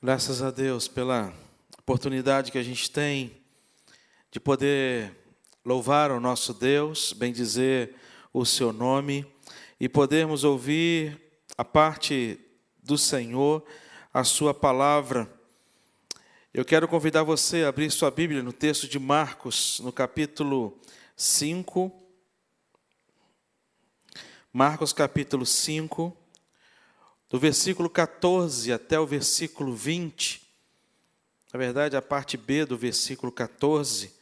Graças a Deus pela oportunidade que a gente tem de poder louvar o nosso Deus, bendizer o seu nome e podermos ouvir a parte do Senhor, a sua palavra. Eu quero convidar você a abrir sua Bíblia no texto de Marcos, no capítulo 5. Marcos capítulo 5 do versículo 14 até o versículo 20, na verdade, a parte B do versículo 14,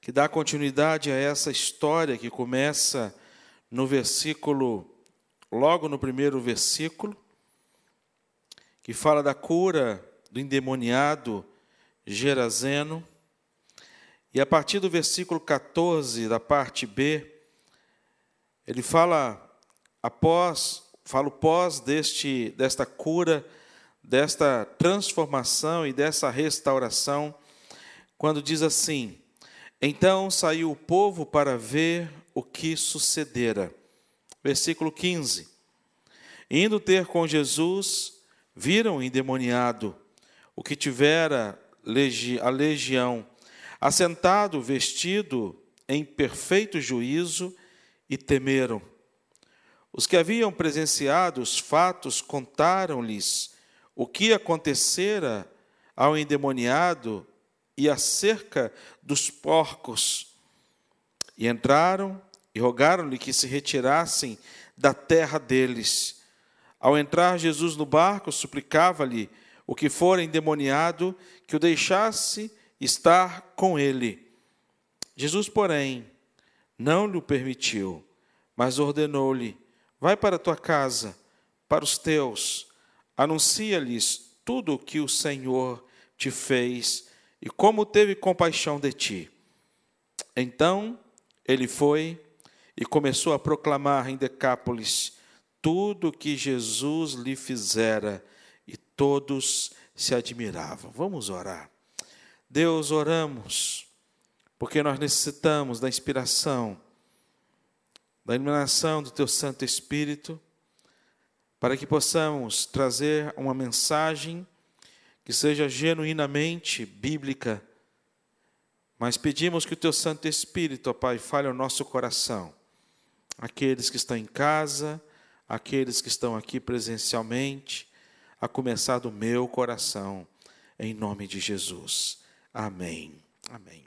que dá continuidade a essa história que começa no versículo, logo no primeiro versículo, que fala da cura do endemoniado Gerazeno, e a partir do versículo 14, da parte B, ele fala após, falo pós deste, desta cura, desta transformação e dessa restauração, quando diz assim: Então saiu o povo para ver o que sucedera. Versículo 15. Indo ter com Jesus, viram o endemoniado, o que tivera a legião, assentado, vestido em perfeito juízo, e temeram. Os que haviam presenciado os fatos contaram-lhes o que acontecera ao endemoniado e acerca dos porcos. E entraram e rogaram-lhe que se retirassem da terra deles. Ao entrar Jesus no barco, suplicava-lhe o que fora endemoniado que o deixasse estar com ele. Jesus, porém, não lhe permitiu, mas ordenou-lhe Vai para a tua casa, para os teus, anuncia-lhes tudo o que o Senhor te fez e como teve compaixão de ti. Então ele foi e começou a proclamar em Decápolis tudo o que Jesus lhe fizera e todos se admiravam. Vamos orar. Deus, oramos, porque nós necessitamos da inspiração da iluminação do Teu Santo Espírito, para que possamos trazer uma mensagem que seja genuinamente bíblica, mas pedimos que o Teu Santo Espírito, ó Pai, fale ao nosso coração, aqueles que estão em casa, aqueles que estão aqui presencialmente, a começar do meu coração, em nome de Jesus. Amém. Amém.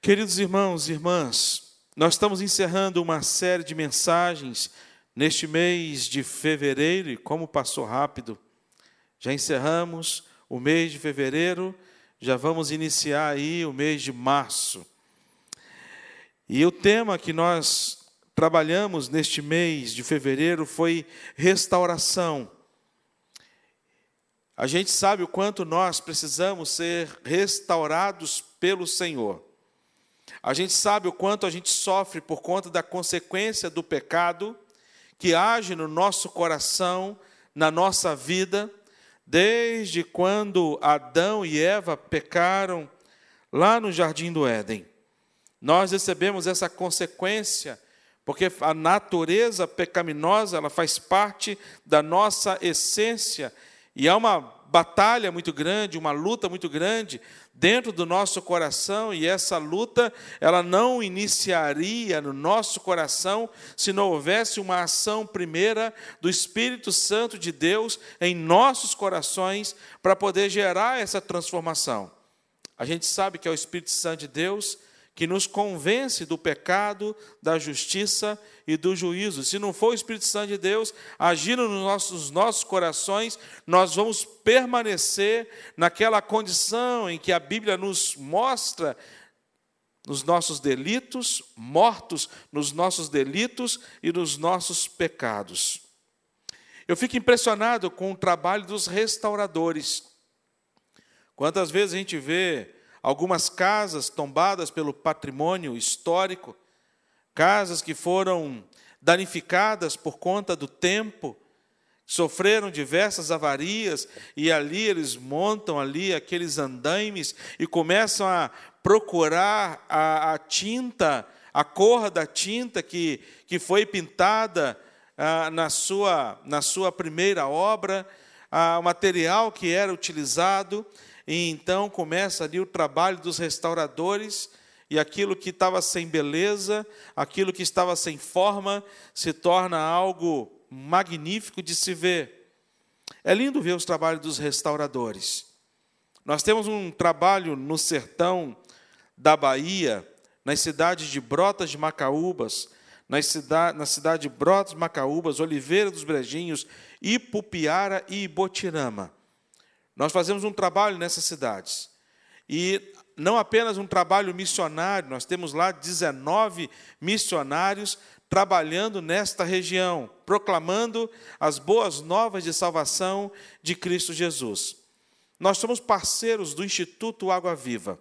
Queridos irmãos e irmãs, nós estamos encerrando uma série de mensagens neste mês de fevereiro, e como passou rápido, já encerramos o mês de fevereiro, já vamos iniciar aí o mês de março. E o tema que nós trabalhamos neste mês de fevereiro foi restauração. A gente sabe o quanto nós precisamos ser restaurados pelo Senhor. A gente sabe o quanto a gente sofre por conta da consequência do pecado que age no nosso coração, na nossa vida, desde quando Adão e Eva pecaram lá no jardim do Éden. Nós recebemos essa consequência porque a natureza pecaminosa, ela faz parte da nossa essência e há uma batalha muito grande, uma luta muito grande dentro do nosso coração e essa luta ela não iniciaria no nosso coração se não houvesse uma ação primeira do Espírito Santo de Deus em nossos corações para poder gerar essa transformação. A gente sabe que é o Espírito Santo de Deus que nos convence do pecado, da justiça e do juízo. Se não for o Espírito Santo de Deus agindo nos nossos, nos nossos corações, nós vamos permanecer naquela condição em que a Bíblia nos mostra nos nossos delitos, mortos nos nossos delitos e nos nossos pecados. Eu fico impressionado com o trabalho dos restauradores. Quantas vezes a gente vê algumas casas tombadas pelo patrimônio histórico, casas que foram danificadas por conta do tempo, sofreram diversas avarias e ali eles montam ali aqueles andaimes e começam a procurar a, a tinta, a cor da tinta que, que foi pintada ah, na, sua, na sua primeira obra, ah, o material que era utilizado, e então começa ali o trabalho dos restauradores, e aquilo que estava sem beleza, aquilo que estava sem forma, se torna algo magnífico de se ver. É lindo ver os trabalhos dos restauradores. Nós temos um trabalho no sertão da Bahia, nas cidades de Brotas de Macaúbas, na cidade, na cidade de Brotas, Macaúbas, Oliveira dos Brejinhos, Ipupiara e Ibotirama. Nós fazemos um trabalho nessas cidades. E não apenas um trabalho missionário, nós temos lá 19 missionários trabalhando nesta região, proclamando as boas novas de salvação de Cristo Jesus. Nós somos parceiros do Instituto Água Viva.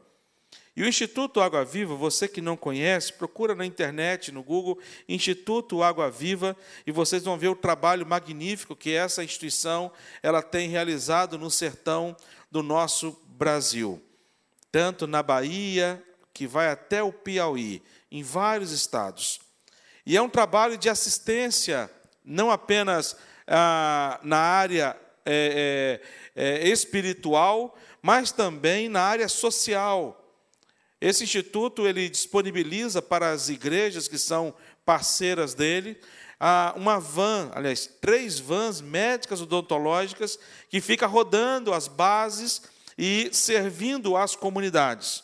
E o Instituto Água Viva, você que não conhece, procura na internet, no Google, Instituto Água Viva, e vocês vão ver o trabalho magnífico que essa instituição ela tem realizado no sertão do nosso Brasil. Tanto na Bahia, que vai até o Piauí, em vários estados. E é um trabalho de assistência, não apenas ah, na área é, é, espiritual, mas também na área social esse instituto ele disponibiliza para as igrejas que são parceiras dele uma van, aliás, três vans médicas odontológicas que fica rodando as bases e servindo as comunidades.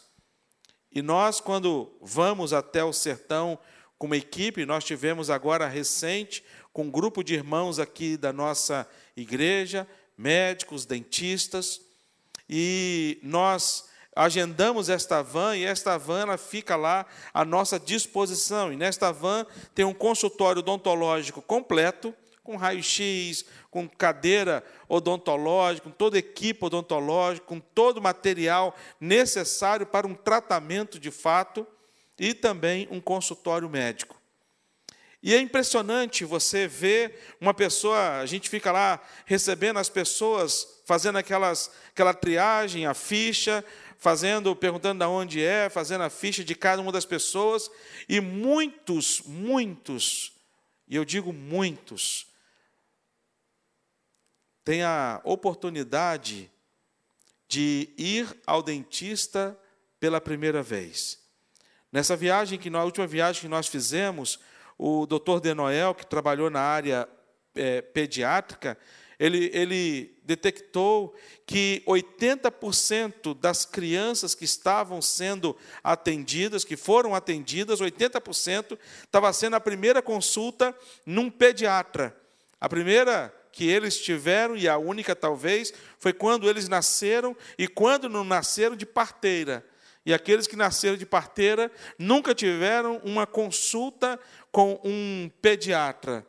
E nós, quando vamos até o sertão com uma equipe, nós tivemos agora recente, com um grupo de irmãos aqui da nossa igreja, médicos, dentistas, e nós agendamos esta van e esta van ela fica lá à nossa disposição. E nesta van tem um consultório odontológico completo, com raio-x, com cadeira odontológica, com toda equipe odontológica, com todo o material necessário para um tratamento de fato e também um consultório médico. E é impressionante você ver uma pessoa, a gente fica lá recebendo as pessoas, fazendo aquelas, aquela triagem, a ficha, fazendo, perguntando de onde é, fazendo a ficha de cada uma das pessoas, e muitos, muitos, e eu digo muitos, têm a oportunidade de ir ao dentista pela primeira vez. Nessa viagem que na última viagem que nós fizemos, o Dr. Denoel, que trabalhou na área é, pediátrica, ele, ele detectou que 80% das crianças que estavam sendo atendidas, que foram atendidas, 80% estava sendo a primeira consulta num pediatra. A primeira que eles tiveram, e a única talvez, foi quando eles nasceram e quando não nasceram de parteira. E aqueles que nasceram de parteira nunca tiveram uma consulta com um pediatra.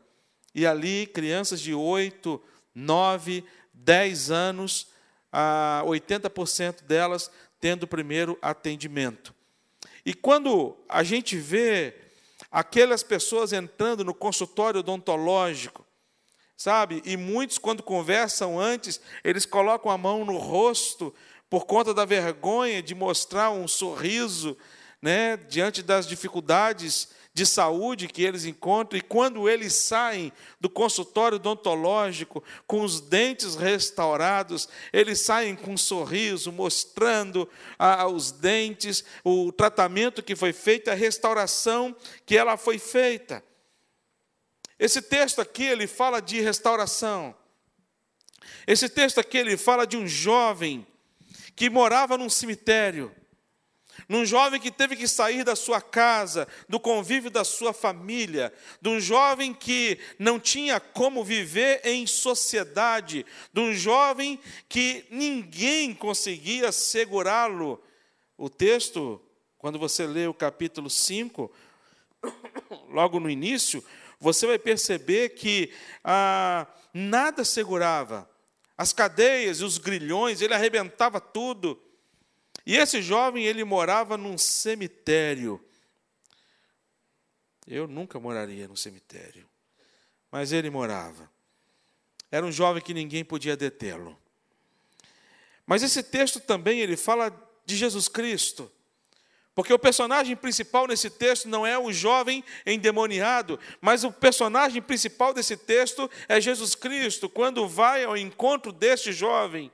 E ali, crianças de 8, 9, 10 anos, a 80% delas tendo o primeiro atendimento. E quando a gente vê aquelas pessoas entrando no consultório odontológico, sabe? E muitos, quando conversam antes, eles colocam a mão no rosto por conta da vergonha de mostrar um sorriso, né, diante das dificuldades de saúde que eles encontram, e quando eles saem do consultório odontológico com os dentes restaurados, eles saem com um sorriso, mostrando ah, os dentes, o tratamento que foi feito, a restauração que ela foi feita. Esse texto aqui, ele fala de restauração. Esse texto aqui, ele fala de um jovem que morava num cemitério num jovem que teve que sair da sua casa, do convívio da sua família, de um jovem que não tinha como viver em sociedade, de um jovem que ninguém conseguia segurá-lo. O texto, quando você lê o capítulo 5, logo no início, você vai perceber que ah, nada segurava. As cadeias e os grilhões, ele arrebentava tudo. E esse jovem, ele morava num cemitério. Eu nunca moraria no cemitério. Mas ele morava. Era um jovem que ninguém podia detê-lo. Mas esse texto também ele fala de Jesus Cristo. Porque o personagem principal nesse texto não é o jovem endemoniado, mas o personagem principal desse texto é Jesus Cristo, quando vai ao encontro deste jovem.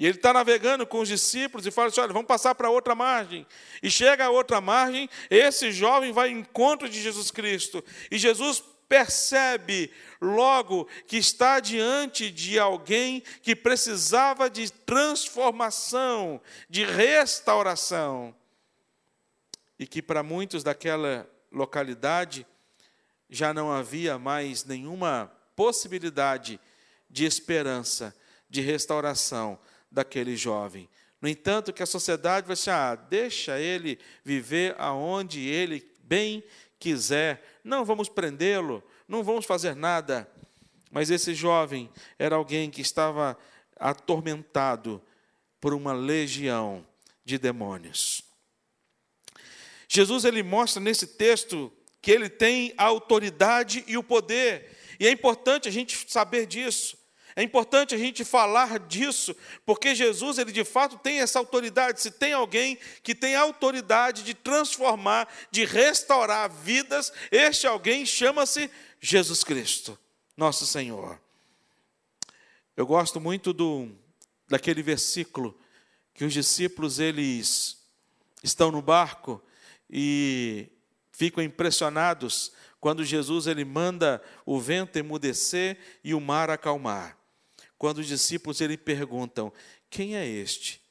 E ele está navegando com os discípulos e fala assim: olha, vamos passar para outra margem. E chega a outra margem, esse jovem vai ao encontro de Jesus Cristo. E Jesus percebe logo que está diante de alguém que precisava de transformação, de restauração. E que para muitos daquela localidade já não havia mais nenhuma possibilidade de esperança, de restauração daquele jovem. No entanto, que a sociedade vai assim, ah, deixa ele viver aonde ele bem quiser, não vamos prendê-lo, não vamos fazer nada. Mas esse jovem era alguém que estava atormentado por uma legião de demônios. Jesus ele mostra nesse texto que ele tem a autoridade e o poder, e é importante a gente saber disso. É importante a gente falar disso, porque Jesus, ele de fato tem essa autoridade. Se tem alguém que tem a autoridade de transformar, de restaurar vidas, este alguém chama-se Jesus Cristo, nosso Senhor. Eu gosto muito do daquele versículo que os discípulos eles estão no barco e ficam impressionados quando Jesus ele manda o vento emudecer e o mar acalmar quando os discípulos ele perguntam: Quem é este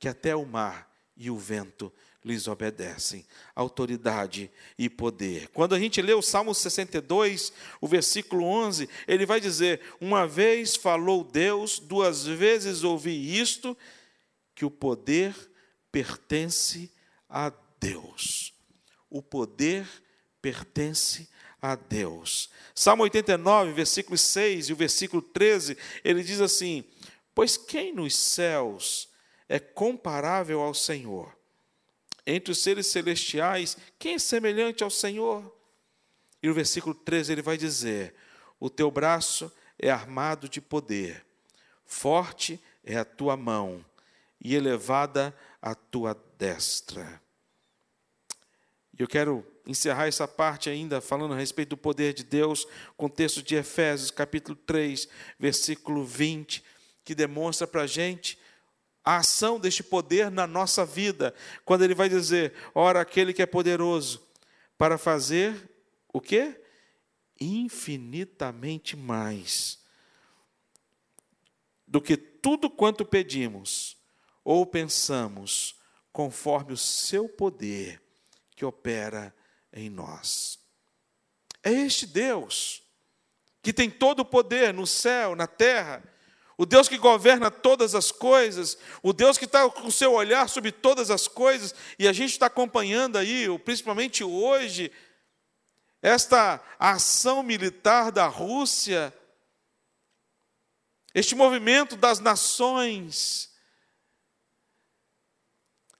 que até o mar e o vento lhes obedecem? Autoridade e poder. Quando a gente lê o Salmo 62, o versículo 11, ele vai dizer: Uma vez falou Deus, duas vezes ouvi isto, que o poder pertence a Deus. O poder pertence a Deus. Salmo 89, versículo 6 e o versículo 13, ele diz assim: Pois quem nos céus é comparável ao Senhor? Entre os seres celestiais, quem é semelhante ao Senhor? E no versículo 13 ele vai dizer: O teu braço é armado de poder, forte é a tua mão, e elevada a tua destra. Eu quero encerrar essa parte ainda falando a respeito do poder de Deus, com o texto de Efésios, capítulo 3, versículo 20, que demonstra para a gente a ação deste poder na nossa vida, quando ele vai dizer: ora, aquele que é poderoso para fazer o quê? Infinitamente mais do que tudo quanto pedimos ou pensamos, conforme o seu poder que opera em nós. É este Deus que tem todo o poder no céu, na terra, o Deus que governa todas as coisas, o Deus que está com o seu olhar sobre todas as coisas, e a gente está acompanhando aí, principalmente hoje, esta ação militar da Rússia, este movimento das nações,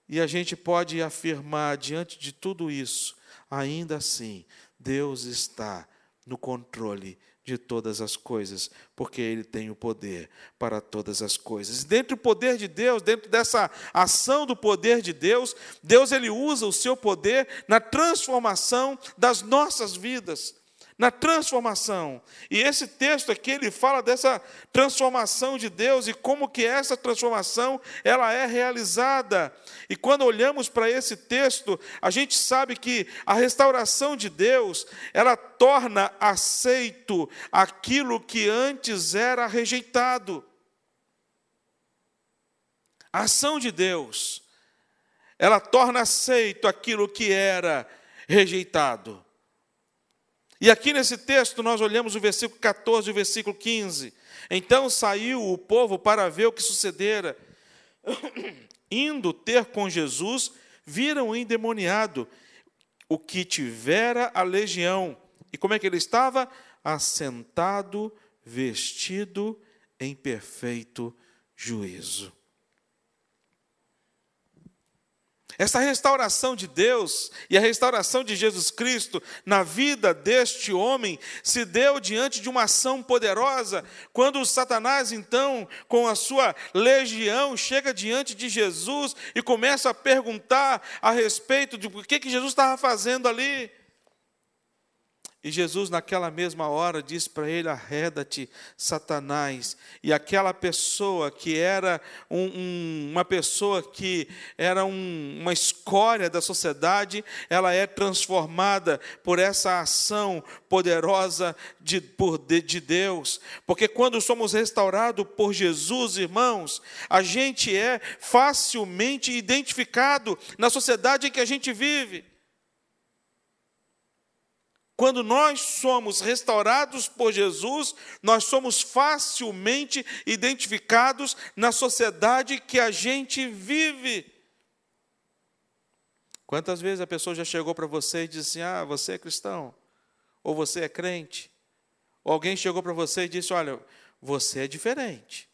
e a gente pode afirmar diante de tudo isso ainda assim, Deus está no controle de todas as coisas, porque Ele tem o poder para todas as coisas. Dentro do poder de Deus, dentro dessa ação do poder de Deus, Deus ele usa o seu poder na transformação das nossas vidas na transformação. E esse texto aqui ele fala dessa transformação de Deus e como que essa transformação ela é realizada. E quando olhamos para esse texto, a gente sabe que a restauração de Deus, ela torna aceito aquilo que antes era rejeitado. A ação de Deus, ela torna aceito aquilo que era rejeitado. E aqui nesse texto nós olhamos o versículo 14 e o versículo 15. Então saiu o povo para ver o que sucedera. Indo ter com Jesus, viram o endemoniado, o que tivera a legião. E como é que ele estava? Assentado, vestido em perfeito juízo. Essa restauração de Deus e a restauração de Jesus Cristo na vida deste homem se deu diante de uma ação poderosa, quando Satanás, então, com a sua legião, chega diante de Jesus e começa a perguntar a respeito de o que, que Jesus estava fazendo ali. E Jesus, naquela mesma hora, diz para ele: arreda-te, Satanás. E aquela pessoa que era um, um, uma pessoa que era um, uma escória da sociedade, ela é transformada por essa ação poderosa de, por, de, de Deus. Porque quando somos restaurados por Jesus, irmãos, a gente é facilmente identificado na sociedade em que a gente vive. Quando nós somos restaurados por Jesus, nós somos facilmente identificados na sociedade que a gente vive. Quantas vezes a pessoa já chegou para você e disse assim: Ah, você é cristão? Ou você é crente? Ou alguém chegou para você e disse: Olha, você é diferente.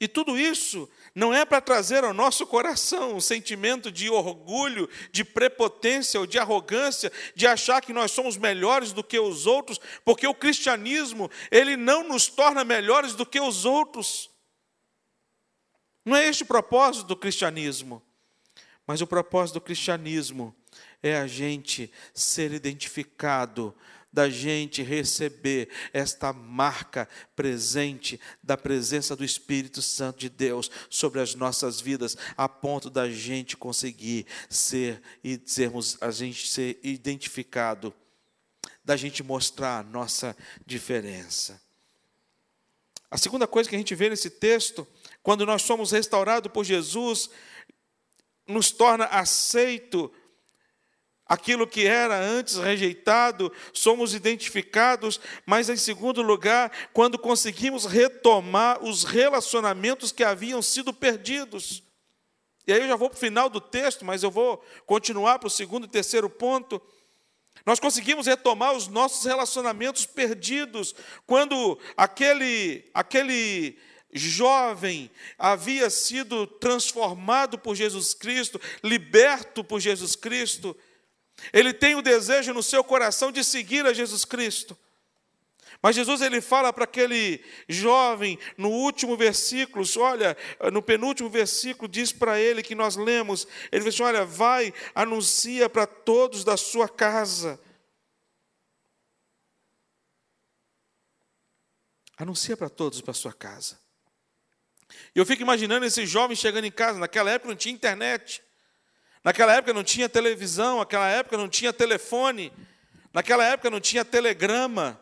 E tudo isso não é para trazer ao nosso coração um sentimento de orgulho, de prepotência ou de arrogância, de achar que nós somos melhores do que os outros, porque o cristianismo, ele não nos torna melhores do que os outros. Não é este o propósito do cristianismo. Mas o propósito do cristianismo é a gente ser identificado da gente receber esta marca presente da presença do Espírito Santo de Deus sobre as nossas vidas, a ponto da gente conseguir ser e sermos a gente ser identificado, da gente mostrar a nossa diferença. A segunda coisa que a gente vê nesse texto, quando nós somos restaurados por Jesus, nos torna aceito Aquilo que era antes rejeitado, somos identificados, mas em segundo lugar, quando conseguimos retomar os relacionamentos que haviam sido perdidos. E aí eu já vou para o final do texto, mas eu vou continuar para o segundo e terceiro ponto. Nós conseguimos retomar os nossos relacionamentos perdidos, quando aquele, aquele jovem havia sido transformado por Jesus Cristo, liberto por Jesus Cristo, ele tem o desejo no seu coração de seguir a Jesus Cristo. Mas Jesus ele fala para aquele jovem no último versículo, olha, no penúltimo versículo diz para ele que nós lemos, ele diz assim, olha, vai, anuncia para todos da sua casa. Anuncia para todos para sua casa. E eu fico imaginando esse jovem chegando em casa, naquela época não tinha internet. Naquela época não tinha televisão, naquela época não tinha telefone, naquela época não tinha telegrama.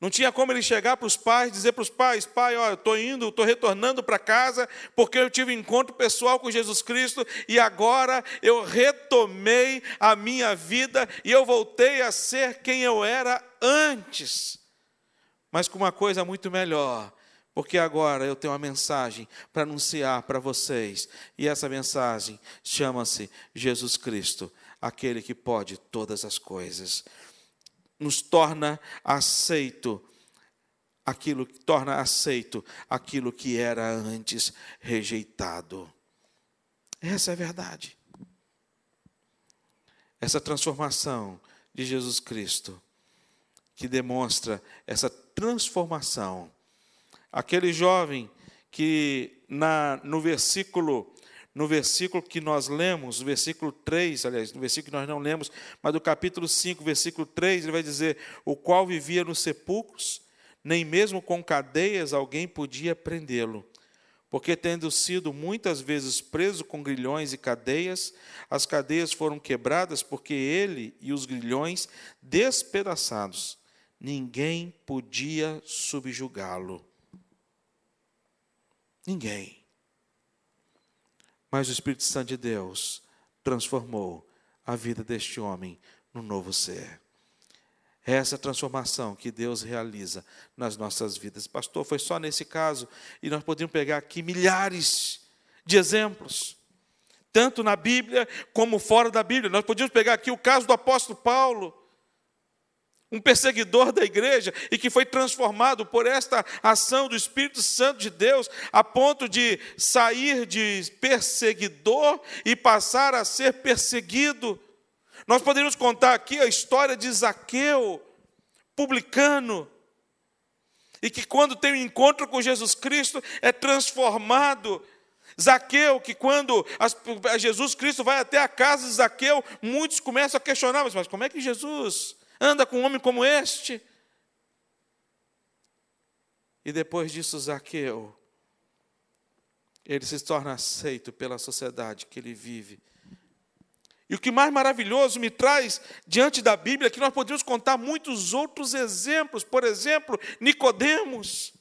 Não tinha como ele chegar para os pais, dizer para os pais: pai, ó, eu estou indo, estou retornando para casa, porque eu tive encontro pessoal com Jesus Cristo e agora eu retomei a minha vida e eu voltei a ser quem eu era antes. Mas com uma coisa muito melhor: porque agora eu tenho uma mensagem para anunciar para vocês, e essa mensagem chama-se Jesus Cristo, aquele que pode todas as coisas. Nos torna aceito aquilo que torna aceito aquilo que era antes rejeitado. Essa é a verdade. Essa transformação de Jesus Cristo que demonstra essa transformação Aquele jovem que na, no versículo no versículo que nós lemos, no versículo 3, aliás, no versículo que nós não lemos, mas do capítulo 5, versículo 3, ele vai dizer: O qual vivia nos sepulcros, nem mesmo com cadeias alguém podia prendê-lo. Porque, tendo sido muitas vezes preso com grilhões e cadeias, as cadeias foram quebradas, porque ele e os grilhões despedaçados, ninguém podia subjugá-lo. Ninguém. Mas o Espírito Santo de Deus transformou a vida deste homem no novo ser. É essa transformação que Deus realiza nas nossas vidas. Pastor, foi só nesse caso, e nós podemos pegar aqui milhares de exemplos, tanto na Bíblia como fora da Bíblia. Nós podíamos pegar aqui o caso do apóstolo Paulo, um perseguidor da igreja e que foi transformado por esta ação do Espírito Santo de Deus, a ponto de sair de perseguidor e passar a ser perseguido. Nós poderíamos contar aqui a história de Zaqueu, publicano, e que quando tem um encontro com Jesus Cristo é transformado. Zaqueu, que quando Jesus Cristo vai até a casa de Zaqueu, muitos começam a questionar, mas como é que Jesus anda com um homem como este? E depois disso, Zaqueu, ele se torna aceito pela sociedade que ele vive. E o que mais maravilhoso me traz diante da Bíblia é que nós podemos contar muitos outros exemplos. Por exemplo, Nicodemos,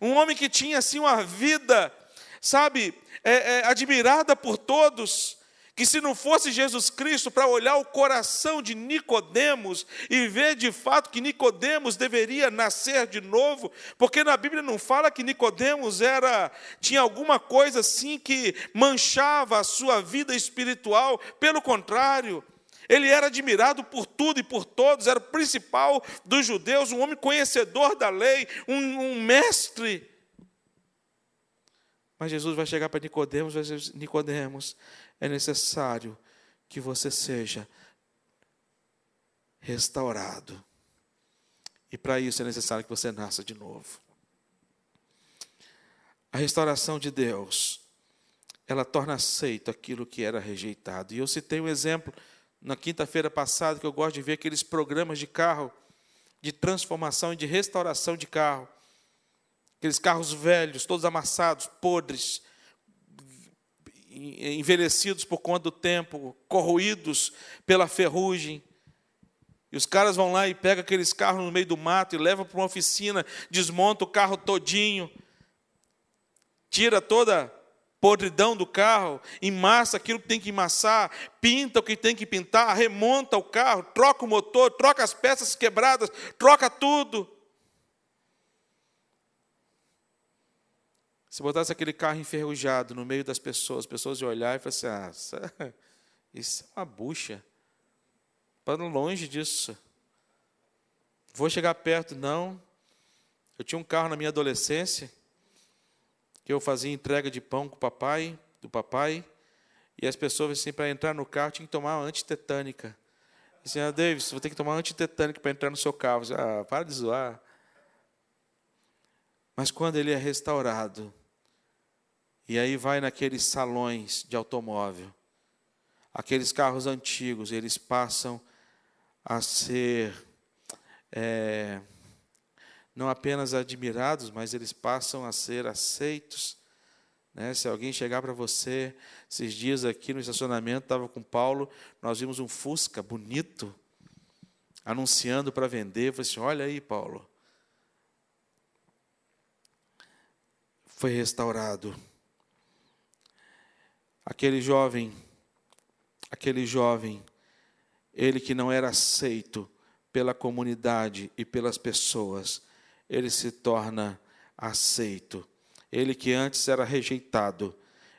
um homem que tinha assim uma vida, sabe, é, é, admirada por todos, que se não fosse Jesus Cristo para olhar o coração de Nicodemos e ver de fato que Nicodemos deveria nascer de novo, porque na Bíblia não fala que Nicodemos era tinha alguma coisa assim que manchava a sua vida espiritual, pelo contrário, ele era admirado por tudo e por todos, era o principal dos judeus, um homem conhecedor da lei, um, um mestre. Mas Jesus vai chegar para Nicodemos, vai dizer, Nicodemos, é necessário que você seja restaurado. E para isso é necessário que você nasça de novo. A restauração de Deus, ela torna aceito aquilo que era rejeitado. E eu citei um exemplo na quinta-feira passada que eu gosto de ver aqueles programas de carro de transformação e de restauração de carro. Aqueles carros velhos, todos amassados, podres, envelhecidos por conta do tempo, corroídos pela ferrugem. E os caras vão lá e pegam aqueles carros no meio do mato e levam para uma oficina, desmonta o carro todinho, tira toda a podridão do carro, emassa aquilo que tem que emassar, pinta o que tem que pintar, remonta o carro, troca o motor, troca as peças quebradas, troca tudo. Se botasse aquele carro enferrujado no meio das pessoas, as pessoas iam olhar e falar assim: ah, isso é uma bucha. Para longe disso. Vou chegar perto, não. Eu tinha um carro na minha adolescência que eu fazia entrega de pão com o papai, do papai, e as pessoas assim, para entrar no carro tinha que tomar uma antitetânica. Assim, ah, Davis, vou ter que tomar uma antitetânica para entrar no seu carro. Ah, para de zoar. Mas quando ele é restaurado, e aí vai naqueles salões de automóvel, aqueles carros antigos, eles passam a ser é, não apenas admirados, mas eles passam a ser aceitos. Né? Se alguém chegar para você, esses dias aqui no estacionamento, estava com Paulo, nós vimos um Fusca bonito, anunciando para vender. Eu assim: olha aí, Paulo. Foi restaurado Aquele jovem, aquele jovem, ele que não era aceito pela comunidade e pelas pessoas, ele se torna aceito. Ele que antes era rejeitado,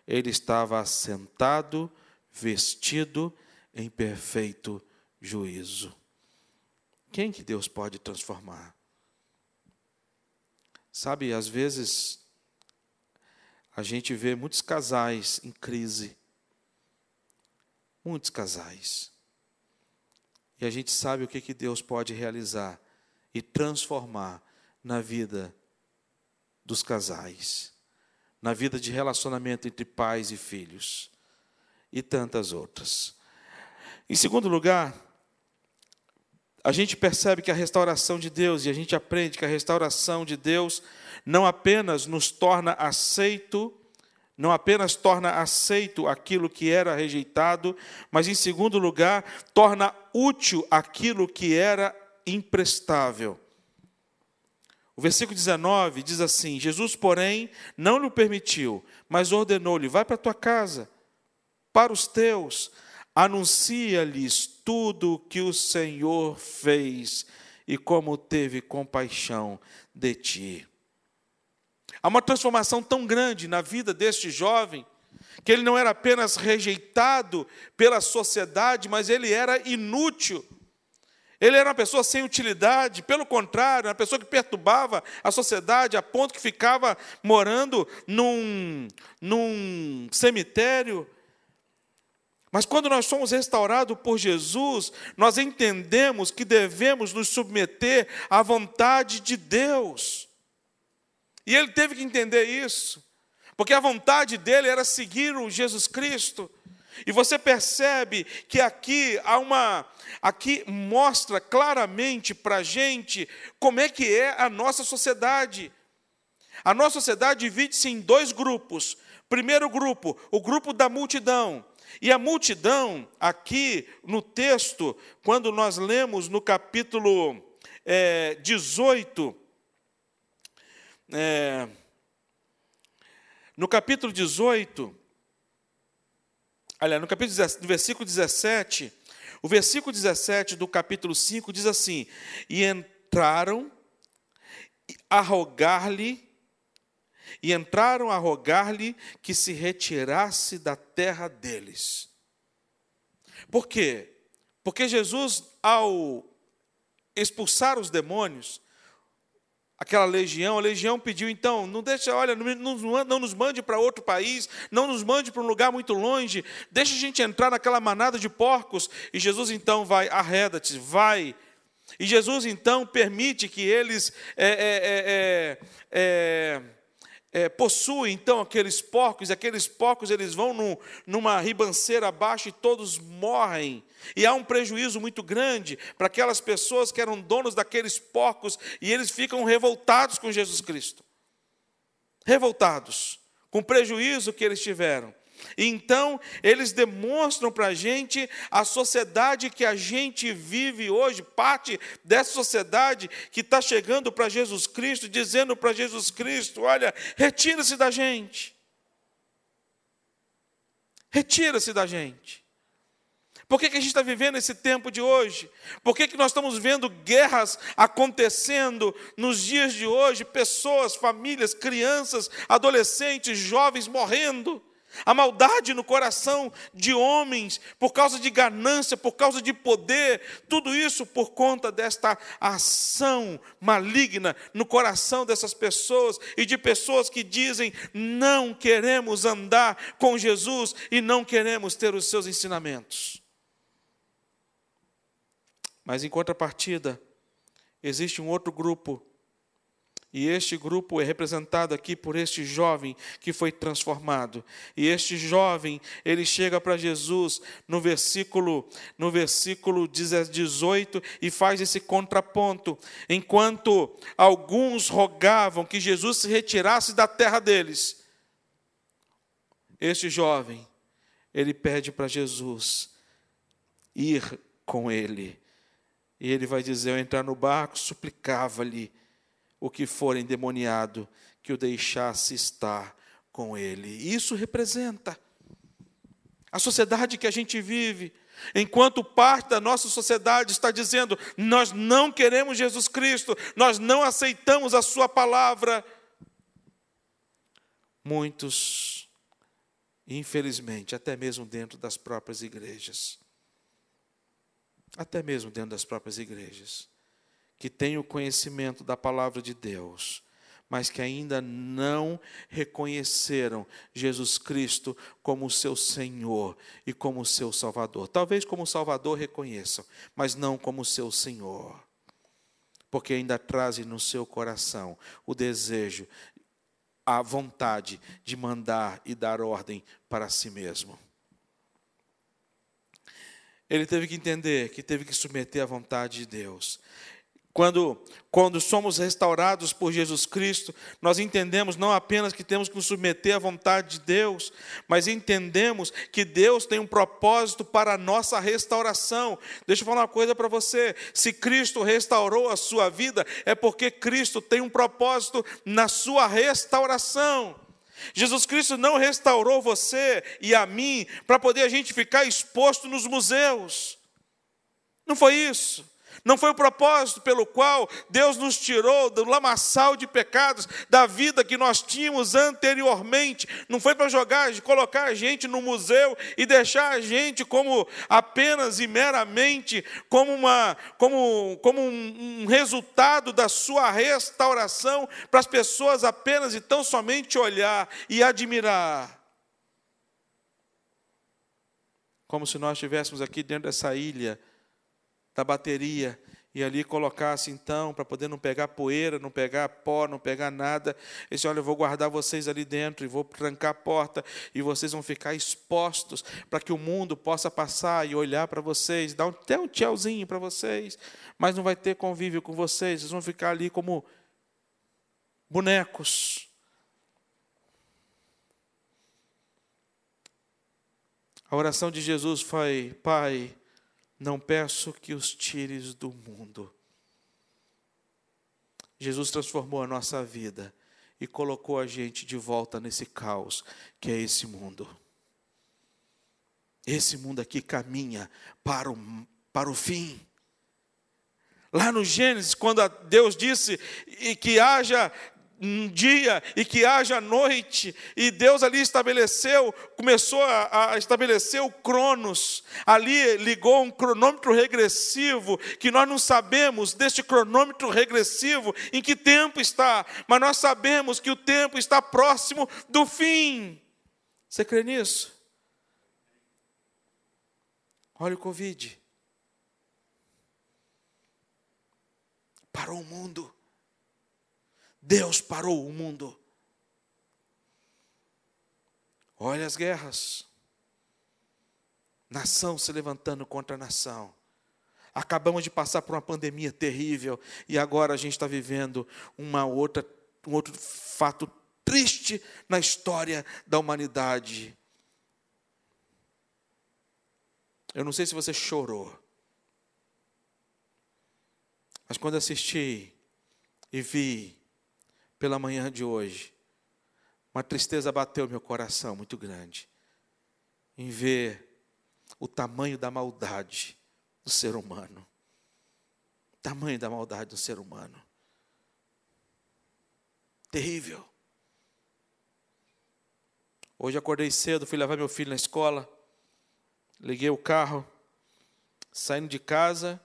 ele estava assentado, vestido em perfeito juízo. Quem que Deus pode transformar? Sabe, às vezes a gente vê muitos casais em crise. Muitos casais. E a gente sabe o que, que Deus pode realizar e transformar na vida dos casais, na vida de relacionamento entre pais e filhos e tantas outras. Em segundo lugar, a gente percebe que a restauração de Deus, e a gente aprende que a restauração de Deus não apenas nos torna aceito, não apenas torna aceito aquilo que era rejeitado, mas em segundo lugar, torna útil aquilo que era imprestável. O versículo 19 diz assim: Jesus, porém, não lhe permitiu, mas ordenou-lhe: vai para tua casa, para os teus, anuncia-lhes tudo o que o Senhor fez e como teve compaixão de ti. Há uma transformação tão grande na vida deste jovem, que ele não era apenas rejeitado pela sociedade, mas ele era inútil. Ele era uma pessoa sem utilidade, pelo contrário, uma pessoa que perturbava a sociedade a ponto que ficava morando num, num cemitério. Mas quando nós somos restaurados por Jesus, nós entendemos que devemos nos submeter à vontade de Deus. E ele teve que entender isso, porque a vontade dele era seguir o Jesus Cristo. E você percebe que aqui há uma, aqui mostra claramente para a gente como é que é a nossa sociedade. A nossa sociedade divide-se em dois grupos. Primeiro grupo, o grupo da multidão. E a multidão, aqui no texto, quando nós lemos no capítulo é, 18, é, no capítulo 18, aliás, no capítulo no versículo 17, o versículo 17 do capítulo 5 diz assim: E entraram a rogar-lhe, e entraram a rogar-lhe que se retirasse da terra deles. Por quê? Porque Jesus, ao expulsar os demônios, aquela legião, a legião pediu, então, não deixa, olha, não, não, nos mande para outro país, não nos mande para um lugar muito longe, deixa a gente entrar naquela manada de porcos. E Jesus então vai, arreda-te, vai. E Jesus então permite que eles é, é, é, é, possuem então aqueles porcos, e aqueles porcos eles vão num, numa ribanceira abaixo e todos morrem. E há um prejuízo muito grande para aquelas pessoas que eram donos daqueles porcos e eles ficam revoltados com Jesus Cristo. Revoltados com o prejuízo que eles tiveram. Então, eles demonstram para a gente a sociedade que a gente vive hoje, parte dessa sociedade que está chegando para Jesus Cristo, dizendo para Jesus Cristo: olha, retira-se da gente. Retira-se da gente. Por que, que a gente está vivendo esse tempo de hoje? Por que, que nós estamos vendo guerras acontecendo nos dias de hoje? Pessoas, famílias, crianças, adolescentes, jovens morrendo a maldade no coração de homens, por causa de ganância, por causa de poder, tudo isso por conta desta ação maligna no coração dessas pessoas e de pessoas que dizem: não queremos andar com Jesus e não queremos ter os seus ensinamentos. Mas em contrapartida, existe um outro grupo e este grupo é representado aqui por este jovem que foi transformado. E este jovem, ele chega para Jesus no versículo no versículo 18 e faz esse contraponto. Enquanto alguns rogavam que Jesus se retirasse da terra deles, este jovem, ele pede para Jesus ir com ele. E ele vai dizer: Eu entrar no barco, suplicava-lhe o que for endemoniado, que o deixasse estar com ele. Isso representa a sociedade que a gente vive. Enquanto parte da nossa sociedade está dizendo, nós não queremos Jesus Cristo, nós não aceitamos a Sua palavra, muitos, infelizmente, até mesmo dentro das próprias igrejas, até mesmo dentro das próprias igrejas, que têm o conhecimento da palavra de Deus, mas que ainda não reconheceram Jesus Cristo como seu Senhor e como seu Salvador. Talvez como Salvador reconheçam, mas não como seu Senhor. Porque ainda trazem no seu coração o desejo, a vontade de mandar e dar ordem para si mesmo. Ele teve que entender que teve que submeter à vontade de Deus. Quando, quando somos restaurados por Jesus Cristo, nós entendemos não apenas que temos que nos submeter à vontade de Deus, mas entendemos que Deus tem um propósito para a nossa restauração. Deixa eu falar uma coisa para você: se Cristo restaurou a sua vida, é porque Cristo tem um propósito na sua restauração. Jesus Cristo não restaurou você e a mim para poder a gente ficar exposto nos museus. Não foi isso. Não foi o propósito pelo qual Deus nos tirou do lamaçal de pecados da vida que nós tínhamos anteriormente. Não foi para jogar, colocar a gente no museu e deixar a gente como apenas e meramente como, uma, como, como um, um resultado da sua restauração para as pessoas apenas e tão somente olhar e admirar. Como se nós estivéssemos aqui dentro dessa ilha da bateria e ali colocasse então, para poder não pegar poeira, não pegar pó, não pegar nada. Esse olha, eu vou guardar vocês ali dentro e vou trancar a porta e vocês vão ficar expostos para que o mundo possa passar e olhar para vocês, dar até um tchauzinho para vocês, mas não vai ter convívio com vocês, vocês vão ficar ali como bonecos. A oração de Jesus foi: Pai, não peço que os tires do mundo. Jesus transformou a nossa vida e colocou a gente de volta nesse caos que é esse mundo. Esse mundo aqui caminha para o, para o fim. Lá no Gênesis, quando Deus disse que haja um dia e que haja noite, e Deus ali estabeleceu, começou a, a, estabelecer o Cronos, ali ligou um cronômetro regressivo, que nós não sabemos deste cronômetro regressivo em que tempo está, mas nós sabemos que o tempo está próximo do fim. Você crê nisso? Olha o Covid. Parou o mundo. Deus parou o mundo. Olha as guerras. Nação se levantando contra nação. Acabamos de passar por uma pandemia terrível e agora a gente está vivendo uma outra, um outro fato triste na história da humanidade. Eu não sei se você chorou, mas quando assisti e vi pela manhã de hoje, uma tristeza bateu meu coração muito grande em ver o tamanho da maldade do ser humano. O tamanho da maldade do ser humano. Terrível. Hoje acordei cedo, fui levar meu filho na escola, liguei o carro, saindo de casa,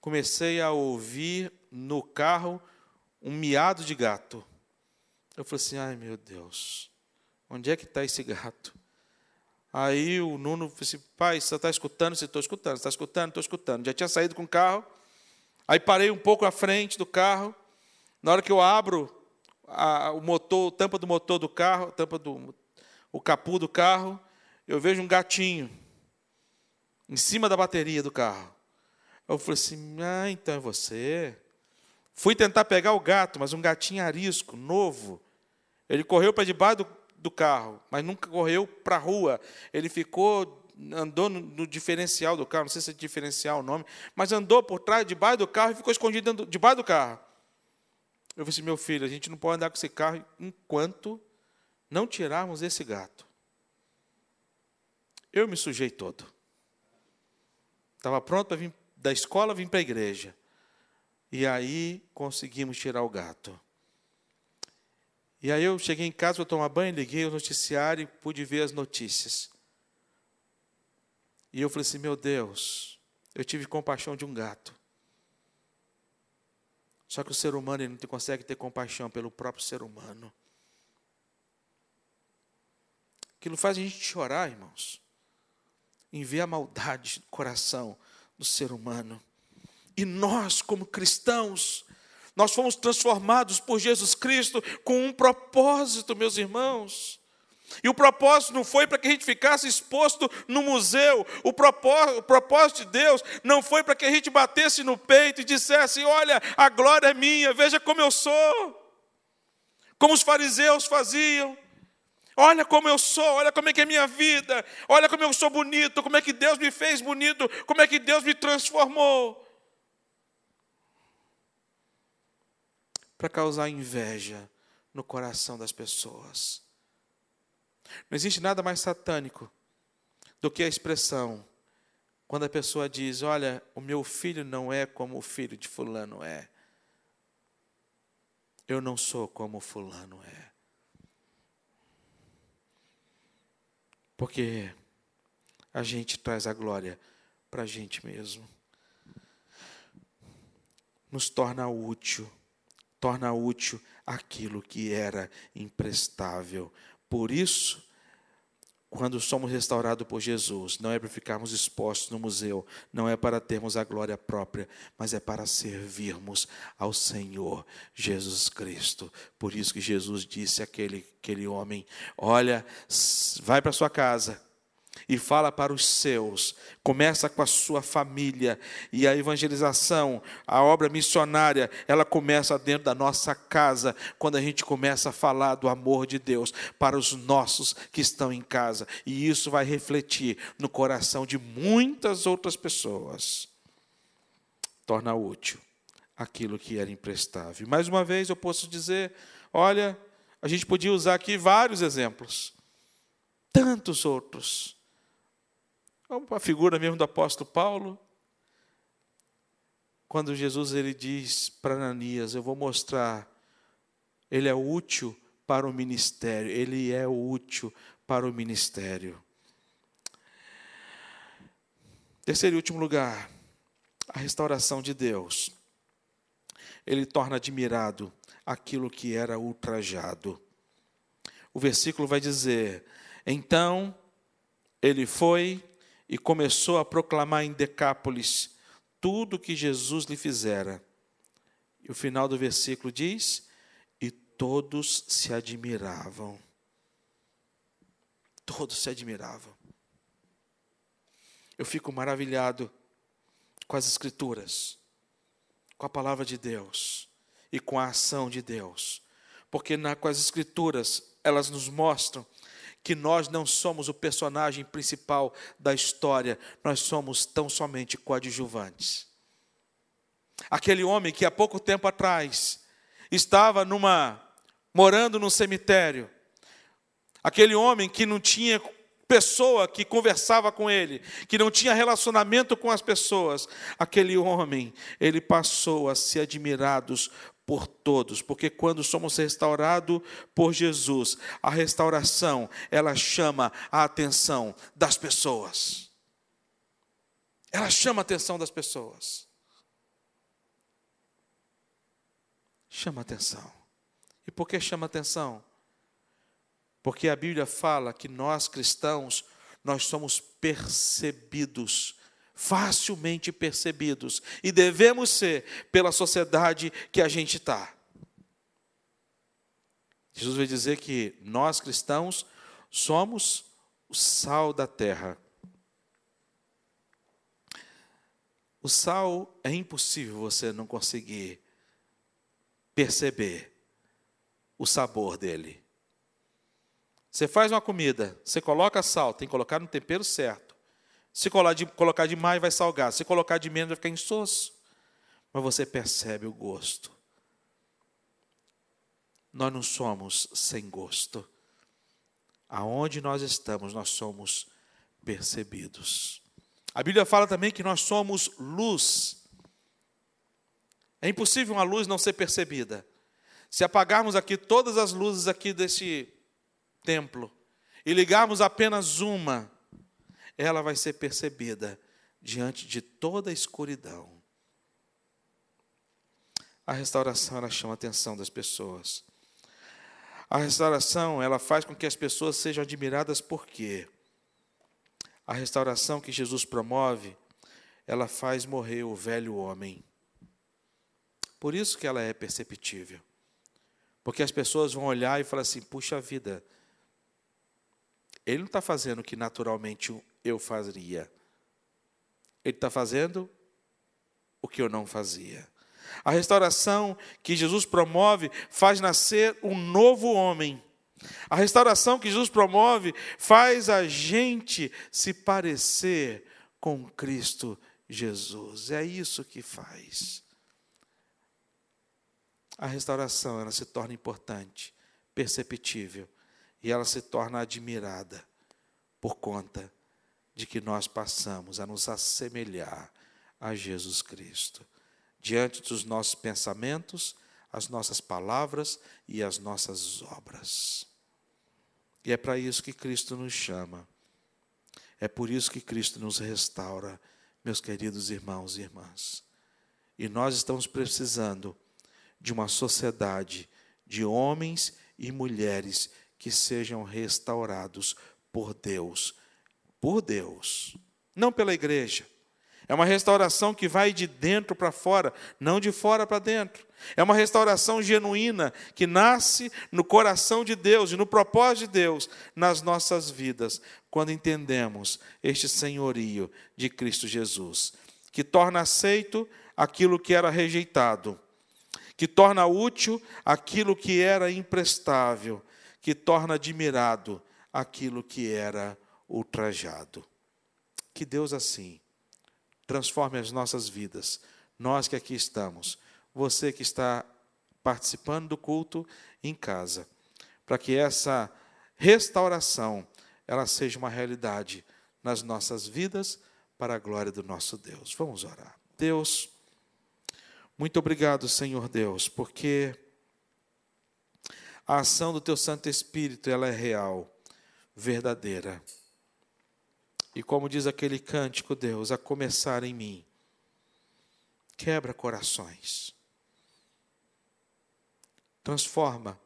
comecei a ouvir no carro um miado de gato. Eu falei assim: ai meu Deus, onde é que está esse gato? Aí o Nuno disse: assim, pai, você está escutando? Você estou escutando, está escutando? Estou escutando. Já tinha saído com o carro. Aí parei um pouco à frente do carro. Na hora que eu abro a, o motor, tampa do motor do carro, tampa do o capu do carro, eu vejo um gatinho em cima da bateria do carro. Eu falei assim: ah, então é você. Fui tentar pegar o gato, mas um gatinho arisco, novo. Ele correu para debaixo do, do carro, mas nunca correu para a rua. Ele ficou, andou no, no, diferencial do carro, não sei se é diferencial o nome, mas andou por trás, debaixo do carro e ficou escondido debaixo do carro. Eu falei assim, meu filho, a gente não pode andar com esse carro enquanto não tirarmos esse gato. Eu me sujei todo. Estava pronto para vir da escola, vir para a igreja. E aí conseguimos tirar o gato. E aí eu cheguei em casa para tomar banho, liguei o noticiário e pude ver as notícias. E eu falei assim: meu Deus, eu tive compaixão de um gato. Só que o ser humano ele não consegue ter compaixão pelo próprio ser humano. Aquilo faz a gente chorar, irmãos, em ver a maldade do coração do ser humano. E nós, como cristãos, nós fomos transformados por Jesus Cristo com um propósito, meus irmãos. E o propósito não foi para que a gente ficasse exposto no museu. O propósito, o propósito de Deus não foi para que a gente batesse no peito e dissesse: Olha, a glória é minha, veja como eu sou. Como os fariseus faziam. Olha como eu sou, olha como é que é minha vida, olha como eu sou bonito, como é que Deus me fez bonito, como é que Deus me transformou. Para causar inveja no coração das pessoas. Não existe nada mais satânico do que a expressão Quando a pessoa diz: Olha, o meu filho não é como o filho de Fulano é. Eu não sou como Fulano é. Porque a gente traz a glória para a gente mesmo. Nos torna útil, torna útil aquilo que era imprestável. Por isso, quando somos restaurados por Jesus, não é para ficarmos expostos no museu, não é para termos a glória própria, mas é para servirmos ao Senhor Jesus Cristo. Por isso que Jesus disse àquele, àquele homem: Olha, vai para sua casa, e fala para os seus. Começa com a sua família e a evangelização, a obra missionária, ela começa dentro da nossa casa, quando a gente começa a falar do amor de Deus para os nossos que estão em casa. E isso vai refletir no coração de muitas outras pessoas. Torna útil aquilo que era imprestável. Mais uma vez eu posso dizer, olha, a gente podia usar aqui vários exemplos. Tantos outros a figura mesmo do apóstolo Paulo. Quando Jesus ele diz para Ananias, eu vou mostrar, ele é útil para o ministério, ele é útil para o ministério. Terceiro e último lugar, a restauração de Deus. Ele torna admirado aquilo que era ultrajado. O versículo vai dizer: Então ele foi e começou a proclamar em Decápolis tudo o que Jesus lhe fizera. E o final do versículo diz: E todos se admiravam. Todos se admiravam. Eu fico maravilhado com as Escrituras, com a palavra de Deus e com a ação de Deus, porque na, com as Escrituras elas nos mostram que nós não somos o personagem principal da história, nós somos tão somente coadjuvantes. Aquele homem que há pouco tempo atrás estava numa morando num cemitério, aquele homem que não tinha pessoa que conversava com ele, que não tinha relacionamento com as pessoas, aquele homem, ele passou a ser admirados por todos, porque quando somos restaurados por Jesus, a restauração, ela chama a atenção das pessoas. Ela chama a atenção das pessoas. Chama a atenção. E por que chama a atenção? Porque a Bíblia fala que nós cristãos, nós somos percebidos facilmente percebidos e devemos ser pela sociedade que a gente está. Jesus vai dizer que nós cristãos somos o sal da terra. O sal é impossível você não conseguir perceber o sabor dele. Você faz uma comida, você coloca sal, tem que colocar no tempero certo. Se colocar demais, vai salgar. Se colocar de menos, vai ficar insosso. Mas você percebe o gosto. Nós não somos sem gosto. Aonde nós estamos, nós somos percebidos. A Bíblia fala também que nós somos luz. É impossível uma luz não ser percebida. Se apagarmos aqui todas as luzes aqui desse templo e ligarmos apenas uma, ela vai ser percebida diante de toda a escuridão. A restauração ela chama a atenção das pessoas. A restauração ela faz com que as pessoas sejam admiradas por quê? A restauração que Jesus promove, ela faz morrer o velho homem. Por isso que ela é perceptível. Porque as pessoas vão olhar e falar assim: puxa vida, ele não está fazendo o que naturalmente eu faria. Ele está fazendo o que eu não fazia. A restauração que Jesus promove faz nascer um novo homem. A restauração que Jesus promove faz a gente se parecer com Cristo Jesus. É isso que faz. A restauração ela se torna importante, perceptível e ela se torna admirada por conta de que nós passamos a nos assemelhar a Jesus Cristo, diante dos nossos pensamentos, as nossas palavras e as nossas obras. E é para isso que Cristo nos chama. É por isso que Cristo nos restaura, meus queridos irmãos e irmãs. E nós estamos precisando de uma sociedade de homens e mulheres que sejam restaurados por Deus. Por Deus, não pela igreja. É uma restauração que vai de dentro para fora, não de fora para dentro. É uma restauração genuína que nasce no coração de Deus e no propósito de Deus nas nossas vidas, quando entendemos este senhorio de Cristo Jesus, que torna aceito aquilo que era rejeitado, que torna útil aquilo que era imprestável, que torna admirado aquilo que era ultrajado. Que Deus assim transforme as nossas vidas, nós que aqui estamos você que está participando do culto em casa, para que essa restauração ela seja uma realidade nas nossas vidas para a glória do nosso Deus. Vamos orar. Deus, muito obrigado, Senhor Deus, porque a ação do teu Santo Espírito ela é real, verdadeira. E como diz aquele cântico, Deus, a começar em mim, quebra corações Transforma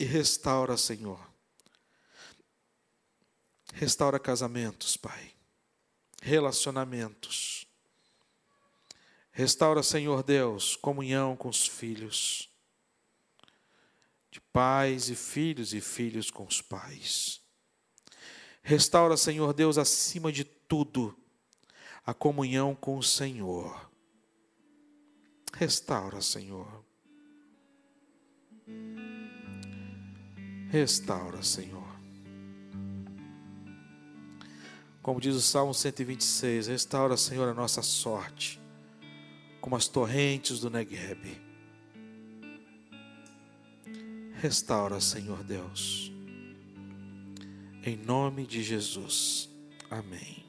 e restaura, Senhor. Restaura casamentos, Pai. Relacionamentos. Restaura, Senhor Deus, comunhão com os filhos. Pais e filhos e filhos com os pais. Restaura, Senhor Deus, acima de tudo, a comunhão com o Senhor. Restaura, Senhor. Restaura, Senhor. Como diz o Salmo 126, restaura, Senhor, a nossa sorte, como as torrentes do Negueb. Restaura, Senhor Deus. Em nome de Jesus. Amém.